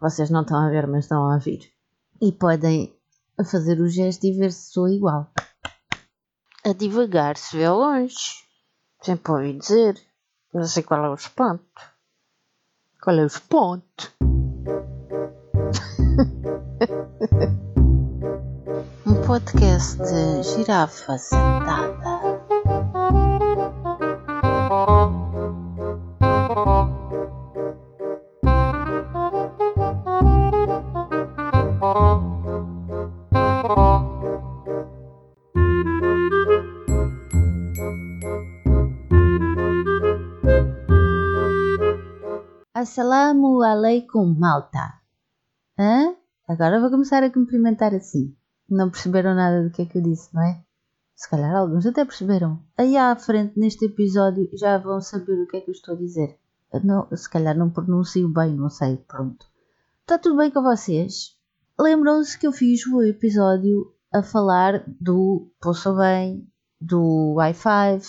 Vocês não estão a ver, mas estão a ouvir. E podem fazer o gesto e ver se sou igual. A devagar se vê longe. Sempre ouvi dizer. Não sei qual é o espanto. Qual é o espanto? um podcast de girafa sentada. Assalamu alaikum, malta. Hã? Agora vou começar a cumprimentar assim. Não perceberam nada do que é que eu disse, não é? Se calhar alguns até perceberam. Aí à frente, neste episódio, já vão saber o que é que eu estou a dizer. Não, se calhar não pronuncio bem, não sei. Pronto. Está tudo bem com vocês? Lembram-se que eu fiz o episódio a falar do Poço Bem, do i5,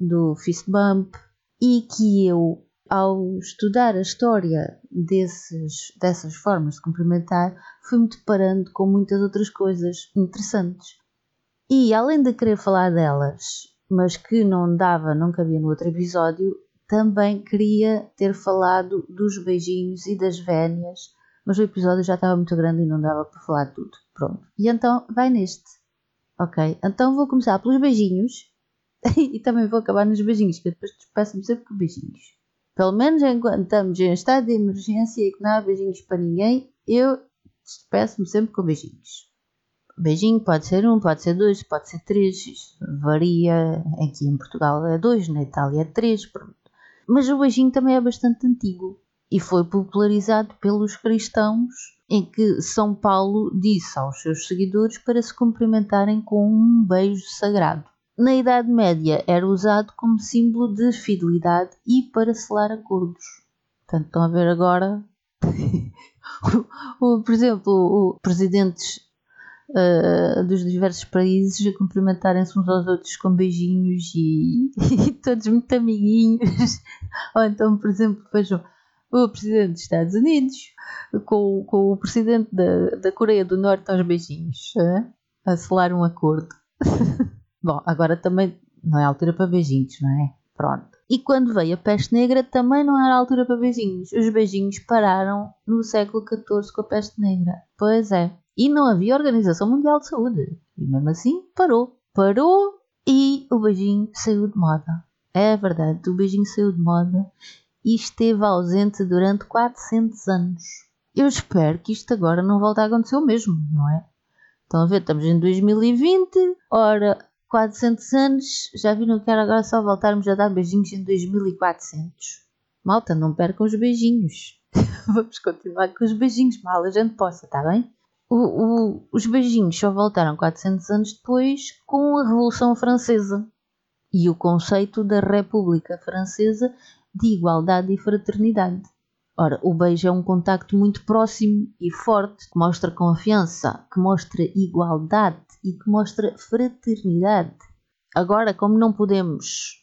do Fist Bump e que eu ao estudar a história desses, dessas formas de cumprimentar, fui-me deparando com muitas outras coisas interessantes. E além de querer falar delas, mas que não dava, não cabia no outro episódio, também queria ter falado dos beijinhos e das vénias, mas o episódio já estava muito grande e não dava para falar tudo. Pronto. E então vai neste. Ok? Então vou começar pelos beijinhos e também vou acabar nos beijinhos, que depois despeço-me sempre beijinhos. Pelo menos enquanto estamos em estado de emergência e que não há beijinhos para ninguém, eu despeço-me sempre com beijinhos. Beijinho pode ser um, pode ser dois, pode ser três, varia. Aqui em Portugal é dois, na Itália é três, pronto. Mas o beijinho também é bastante antigo e foi popularizado pelos cristãos, em que São Paulo disse aos seus seguidores para se cumprimentarem com um beijo sagrado na Idade Média era usado como símbolo de fidelidade e para selar acordos. Portanto, estão a ver agora, por exemplo, o, presidentes uh, dos diversos países a cumprimentarem-se uns aos outros com beijinhos e, e, todos muito amiguinhos. Ou então, por exemplo, vejam o presidente dos Estados Unidos com, com o presidente da, da Coreia do Norte aos beijinhos, uh, a selar um acordo. Bom, agora também não é altura para beijinhos, não é? Pronto. E quando veio a peste negra também não era altura para beijinhos. Os beijinhos pararam no século XIV com a peste negra. Pois é. E não havia Organização Mundial de Saúde. E mesmo assim parou. Parou e o beijinho saiu de moda. É verdade, o beijinho saiu de moda e esteve ausente durante 400 anos. Eu espero que isto agora não volte a acontecer o mesmo, não é? Estão a ver, estamos em 2020, ora 400 anos, já viram que era agora só voltarmos a dar beijinhos em 2400. Malta, não percam os beijinhos. Vamos continuar com os beijinhos, mal a gente possa, está bem? O, o, os beijinhos só voltaram 400 anos depois com a Revolução Francesa e o conceito da República Francesa de igualdade e fraternidade. Ora, o beijo é um contacto muito próximo e forte, que mostra confiança, que mostra igualdade e que mostra fraternidade. Agora, como não podemos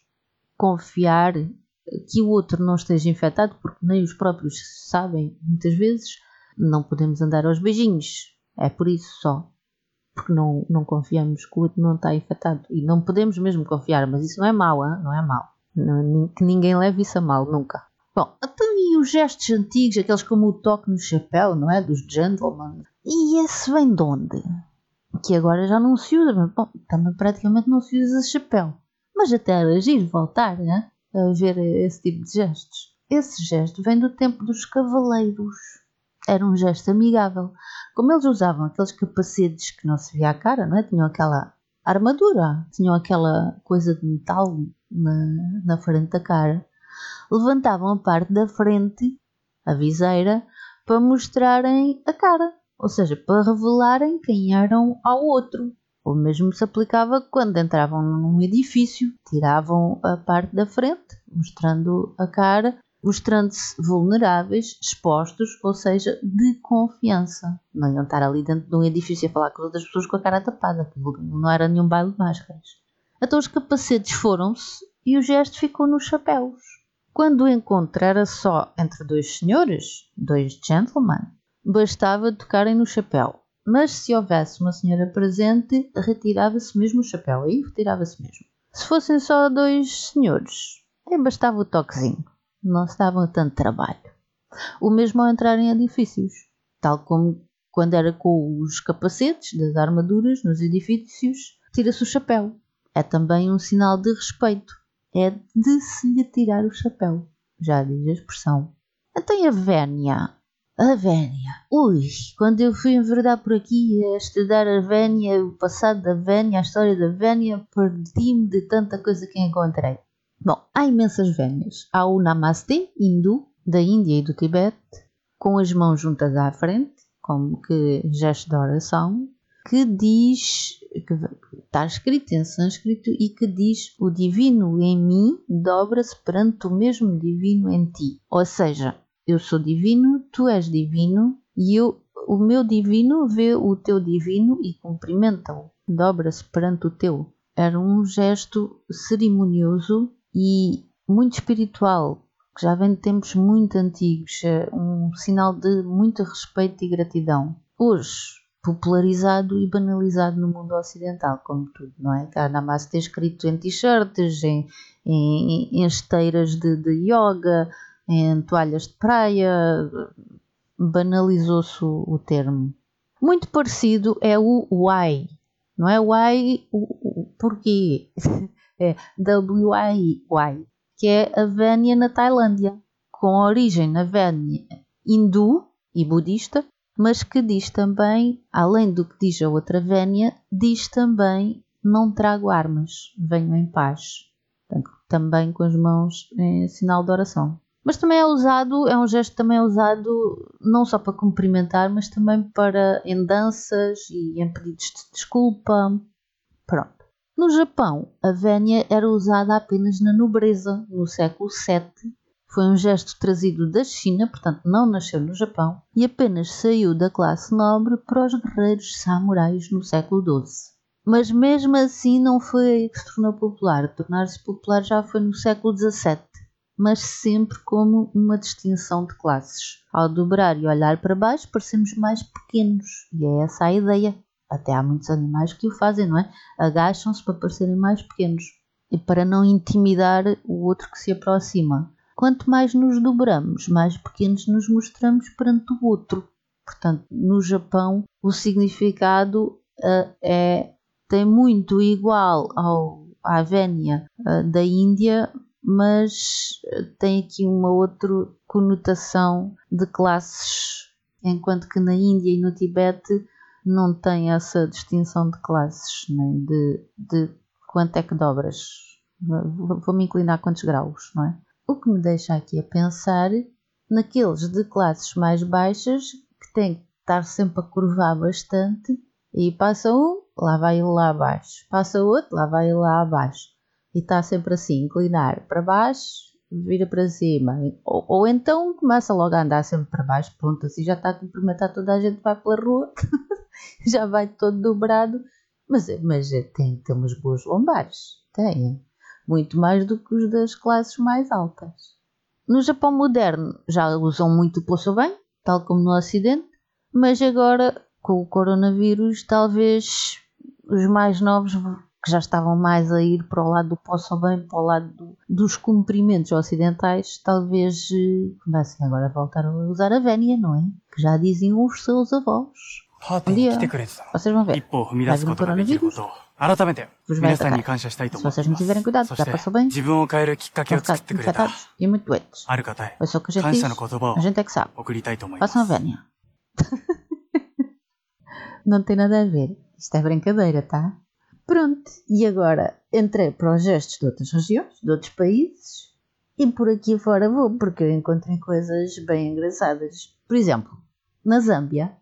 confiar que o outro não esteja infectado, porque nem os próprios sabem muitas vezes, não podemos andar aos beijinhos. É por isso só. Porque não, não confiamos que o outro não está infectado. E não podemos mesmo confiar, mas isso não é mau, hein? não é mau. Não, que ninguém leve isso a mal, nunca. Bom, então e os gestos antigos, aqueles como o toque no chapéu, não é? Dos gentlemen. E esse vem de onde? Que agora já não se usa, mas bom, também praticamente não se usa chapéu. Mas até era giro voltar né, a ver esse tipo de gestos. Esse gesto vem do tempo dos cavaleiros. Era um gesto amigável. Como eles usavam aqueles capacetes que não se via a cara, não é? Tinham aquela armadura, tinham aquela coisa de metal na, na frente da cara. Levantavam a parte da frente, a viseira, para mostrarem a cara ou seja, para revelarem quem eram ao outro. O mesmo se aplicava quando entravam num edifício, tiravam a parte da frente, mostrando a cara, mostrando-se vulneráveis, expostos, ou seja, de confiança. Não iam estar ali dentro de um edifício a falar com outras pessoas com a cara tapada, não era nenhum baile de máscaras. Então os capacetes foram-se e o gesto ficou nos chapéus. Quando o encontro era só entre dois senhores, dois gentlemen, bastava tocarem no chapéu. Mas se houvesse uma senhora presente, retirava-se mesmo o chapéu. Aí retirava-se mesmo. Se fossem só dois senhores, aí bastava o toquezinho. Não se davam tanto trabalho. O mesmo ao entrar em edifícios. Tal como quando era com os capacetes das armaduras nos edifícios, tira-se o chapéu. É também um sinal de respeito. É de se lhe tirar o chapéu. Já diz a expressão. Então a vénia a Vénia. Ui, quando eu fui enverdar por aqui a estudar a Vénia, o passado da Vénia, a história da Vénia, perdi-me de tanta coisa que encontrei. Bom, há imensas Vénias. Há o Namaste, hindu, da Índia e do Tibete, com as mãos juntas à frente, como que gesto de oração, que diz, que está escrito em sânscrito e que diz o divino em mim dobra-se perante o mesmo divino em ti. Ou seja, eu sou divino, tu és divino e eu, o meu divino vê o teu divino e cumprimenta-o, dobra-se perante o teu. Era um gesto cerimonioso e muito espiritual, que já vem de tempos muito antigos, é um sinal de muito respeito e gratidão. Hoje, popularizado e banalizado no mundo ocidental, como tudo, não é? Há Namaste escrito em t-shirts, em, em, em esteiras de, de yoga, em toalhas de praia, banalizou-se o, o, termo. Muito parecido é o why, não é why, o, o porquê, é W-I, why, que é a Vénia na Tailândia, com origem na Vénia hindu e budista, mas que diz também, além do que diz a outra Vénia, diz também não trago armas, venho em paz. Também com as mãos em sinal de oração. Mas também é usado, é um gesto também é usado não só para cumprimentar, mas também para em danças e em pedidos de desculpa. Pronto. No Japão, a vénia era usada apenas na nobreza no século VII. Foi um gesto trazido da China, portanto não nasceu no Japão, e apenas saiu da classe nobre para os guerreiros samurais no século XII. Mas mesmo assim não foi aí que se tornou popular. Tornar-se popular já foi no século XVII mas sempre como uma distinção de classes. Ao dobrar e olhar para baixo, parecemos mais pequenos, e é essa a ideia. Até há muitos animais que o fazem, não é? Agacham-se para parecerem mais pequenos e para não intimidar o outro que se aproxima. Quanto mais nos dobramos, mais pequenos nos mostramos perante o outro. Portanto, no Japão, o significado uh, é, tem muito igual ao, à vénia uh, da Índia, mas eh, tem aqui uma outra conotação de classes, enquanto que na Índia e no Tibete não tem essa distinção de classes, nem de, de quanto é que dobras. Vou-me inclinar a quantos graus, não é? O que me deixa aqui a pensar naqueles de classes mais baixas que têm que estar sempre a curvar bastante e passa um, lá vai ele lá abaixo. Passa outro, lá vai ele lá abaixo e está sempre assim, inclinar para baixo, vira para cima. Ou, ou, então começa logo a andar sempre para baixo, pronto, assim já está a cumprimentar toda a gente, vai pela rua, já vai todo dobrado. Mas, mas tem, tem umas boas lombares, tem. Muito mais do que os das classes mais altas. No Japão moderno já usam muito o poço bem, tal como no Ocidente, mas agora com o coronavírus talvez os mais novos que já estavam mais a ir para o lado do poço bem, para o lado do, dos cumprimentos ocidentais, talvez eh, comecem agora a voltar a usar a vénia, não é? Que já diziam os seus avós. Um dia, vocês vão ver. Vir um coronavírus. Vos vai atacar. Se vocês não tiverem cuidado, já passou bem. Vão ficar infectados e muito doentes. É só o que a gente diz. A gente é que sabe. Façam a vénia. não tem nada a ver. Isto é brincadeira, tá? Pronto, e agora entrei para os gestos de outras regiões, de outros países, e por aqui fora vou, porque eu encontrei coisas bem engraçadas. Por exemplo, na Zâmbia,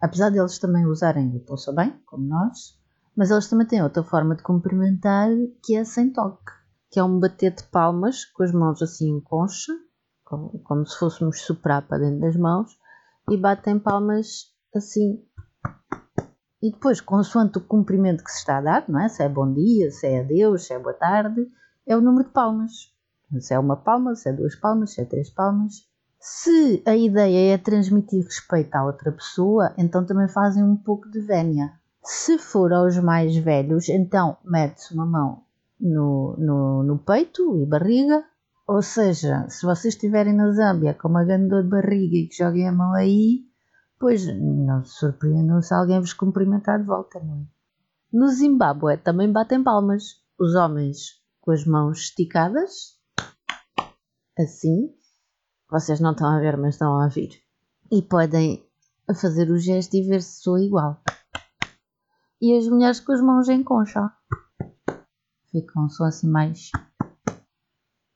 apesar deles também usarem o poça bem, como nós, mas eles também têm outra forma de cumprimentar que é sem toque, que é um bater de palmas com as mãos assim em concha, como, como se fôssemos soprar para dentro das mãos, e batem palmas assim e depois, consoante o cumprimento que se está a dar, não é? se é bom dia, se é adeus, se é boa tarde, é o número de palmas. Se é uma palma, se é duas palmas, se é três palmas, Se a ideia é transmitir respeito à outra pessoa, então também fazem um pouco de vénia. Se for aos mais velhos, então mete-se uma mão no, no, no, peito e barriga. Ou seja, se vocês estiverem na Zâmbia com uma grande dor de barriga e que joguem a mão aí, pois não se surpreendam se alguém vos cumprimentar de volta, não é? No Zimbábue também batem palmas. Os homens com as mãos esticadas, assim, vocês não estão a ver, mas estão a ouvir. E podem fazer o gesto e ver se sou igual. E as mulheres com as mãos em concha. Ficam só assim mais.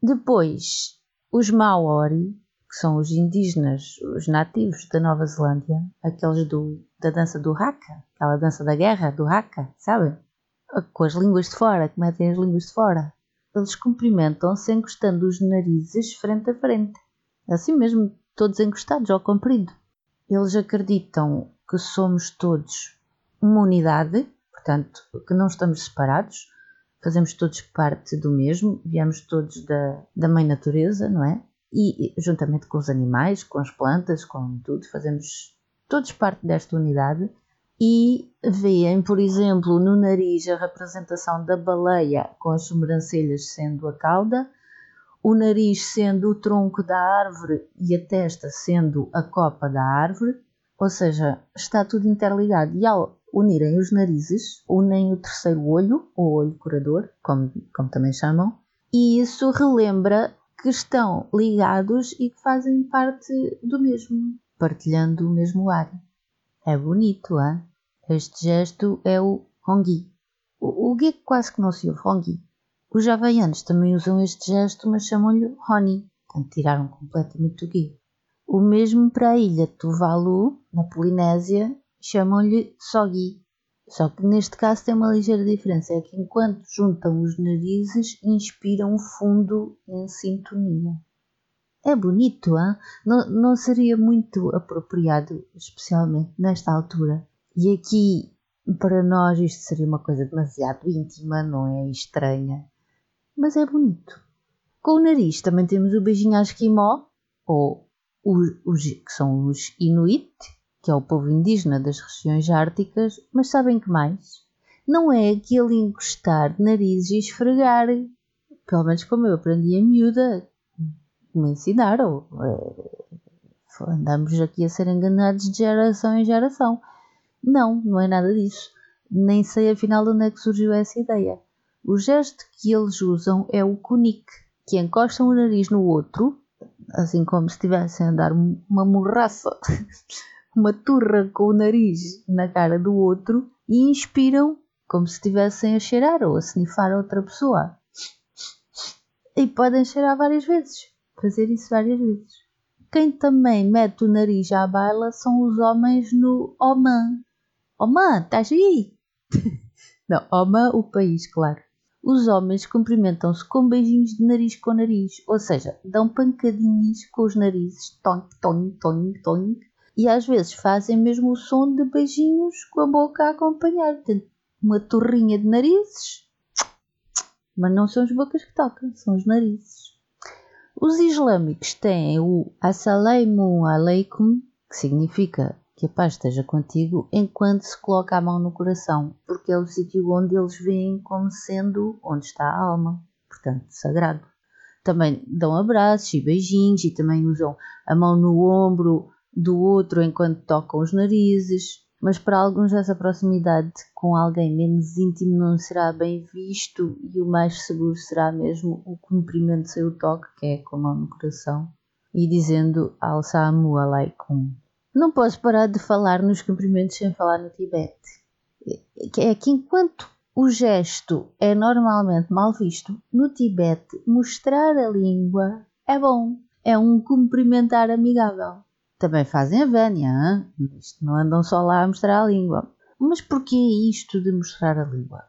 Depois, os Maori, que são os indígenas, os nativos da Nova Zelândia, aqueles do, da dança do Haka, aquela dança da guerra do Haka, sabem? Com as línguas de fora, que metem as línguas de fora. Eles cumprimentam-se encostando os narizes frente a frente assim mesmo, todos encostados ao comprido. Eles acreditam que somos todos uma unidade, portanto, que não estamos separados, fazemos todos parte do mesmo, viemos todos da, da mãe natureza, não é? E juntamente com os animais, com as plantas, com tudo, fazemos todos parte desta unidade e veem, por exemplo, no nariz a representação da baleia com as sobrancelhas sendo a cauda o nariz sendo o tronco da árvore e a testa sendo a copa da árvore, ou seja, está tudo interligado. E ao unirem os narizes, unem o terceiro olho, ou olho curador, como, como também chamam, e isso relembra que estão ligados e que fazem parte do mesmo, partilhando o mesmo ar. É bonito, hein? Este gesto é o hongi. O, o que quase que não se ouve, hongi. Os javaianos também usam este gesto, mas chamam-lhe Honi, portanto tiraram completamente o gui. O mesmo para a ilha Tuvalu, na Polinésia, chamam-lhe Sogi. Só que neste caso tem uma ligeira diferença, é que enquanto juntam os narizes, inspiram fundo em sintonia. É bonito, hein? Não, não seria muito apropriado, especialmente nesta altura. E aqui, para nós, isto seria uma coisa demasiado íntima, não é? Estranha mas é bonito. Com o nariz também temos o beijinho à esquimó, ou os, que são os Inuit, que é o povo indígena das regiões árticas, mas sabem que mais? Não é aquele encostar de nariz e esfregar, pelo menos como eu aprendi a miúda, me ensinaram. É, andamos aqui a ser enganados de geração em geração. Não, não é nada disso. Nem sei afinal de onde é que surgiu essa ideia. O gesto que eles usam é o cunique, que encostam o nariz no outro, assim como se estivessem a dar uma morraça, uma turra com o nariz na cara do outro e inspiram como se estivessem a cheirar ou a snifar outra pessoa. E podem cheirar várias vezes, fazer isso várias vezes. Quem também mete o nariz à baila são os homens no Oman. Oman, estás aí? Não, Oman, o país, claro os homens cumprimentam-se com beijinhos de nariz com nariz, ou seja, dão pancadinhas com os narizes, tonk, tonk, tonk, tonk, e às vezes fazem mesmo o som de beijinhos com a boca a acompanhar. Portanto, uma torrinha de narizes, mas não são as bocas que tocam, são os narizes. Os islâmicos têm o Assalamu alaikum, que significa que a paz esteja contigo enquanto se coloca a mão no coração, porque é o sítio onde eles veem como sendo onde está a alma, portanto, sagrado. Também dão abraços e beijinhos e também usam a mão no ombro do outro enquanto tocam os narizes. Mas para alguns essa proximidade com alguém menos íntimo não será bem visto e o mais seguro será mesmo o cumprimento sem o toque, que é com a mão no coração, e dizendo Al-Samu Alaikum. Não posso parar de falar nos cumprimentos sem falar no Tibete. É que enquanto o gesto é normalmente mal visto, no Tibete mostrar a língua é bom. É um cumprimentar amigável. Também fazem a? Isto não andam só lá a mostrar a língua. Mas porquê isto de mostrar a língua?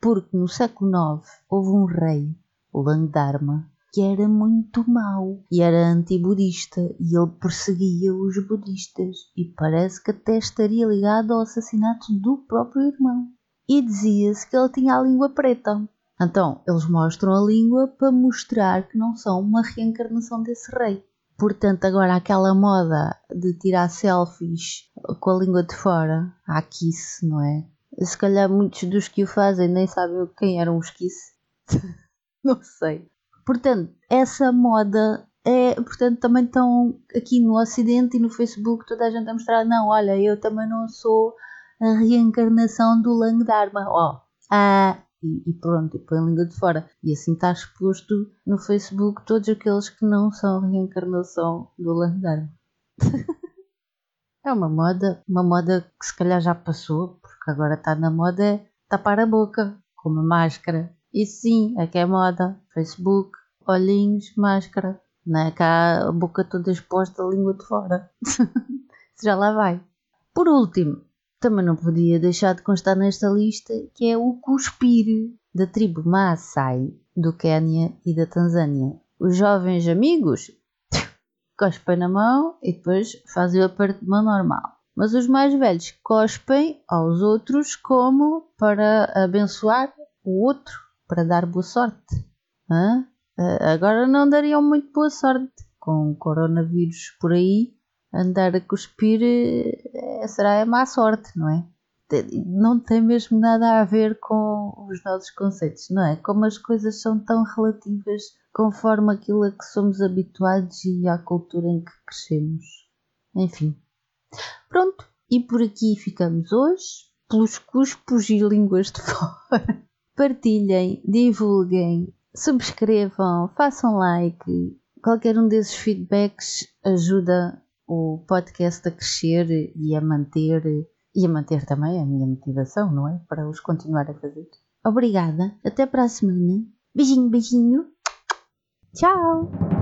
Porque no século IX houve um rei, o Langdharma, que era muito mau e era anti-budista e ele perseguia os budistas e parece que até estaria ligado ao assassinato do próprio irmão. E dizia-se que ele tinha a língua preta. Então, eles mostram a língua para mostrar que não são uma reencarnação desse rei. Portanto, agora aquela moda de tirar selfies com a língua de fora, a kiss, não é? Se calhar muitos dos que o fazem nem sabem quem eram os kiss. não sei. Portanto, essa moda é, portanto, também estão aqui no Ocidente e no Facebook toda a gente a mostrar, não, olha, eu também não sou a reencarnação do Lang Dharma. Ó, oh, ah, e, e pronto, e põe a língua de fora. E assim está exposto no Facebook todos aqueles que não são reencarnação do Landarmo. é uma moda, uma moda que se calhar já passou, porque agora está na moda é tapar a boca com uma máscara. E sim, é que é moda. Facebook, olhinhos, máscara. Não é cá a boca toda exposta, a língua de fora. já lá vai. Por último, também não podia deixar de constar nesta lista que é o cuspir da tribo Maasai do Quênia e da Tanzânia. Os jovens amigos cospem na mão e depois fazem o aperto de mão normal. Mas os mais velhos cospem aos outros como para abençoar o outro, para dar boa sorte. Hã? Agora não dariam muito boa sorte com o coronavírus por aí andar a cuspir é, será é má sorte, não é? Não tem mesmo nada a ver com os nossos conceitos, não é? Como as coisas são tão relativas conforme aquilo a que somos habituados e à cultura em que crescemos. Enfim. Pronto, e por aqui ficamos hoje, pelos cuspos e línguas de fora. Partilhem, divulguem, subscrevam, façam like. Qualquer um desses feedbacks ajuda o podcast a crescer e a manter e a manter também a minha motivação, não é? Para os continuar a fazer. Obrigada, até para a semana. Beijinho, beijinho. Tchau!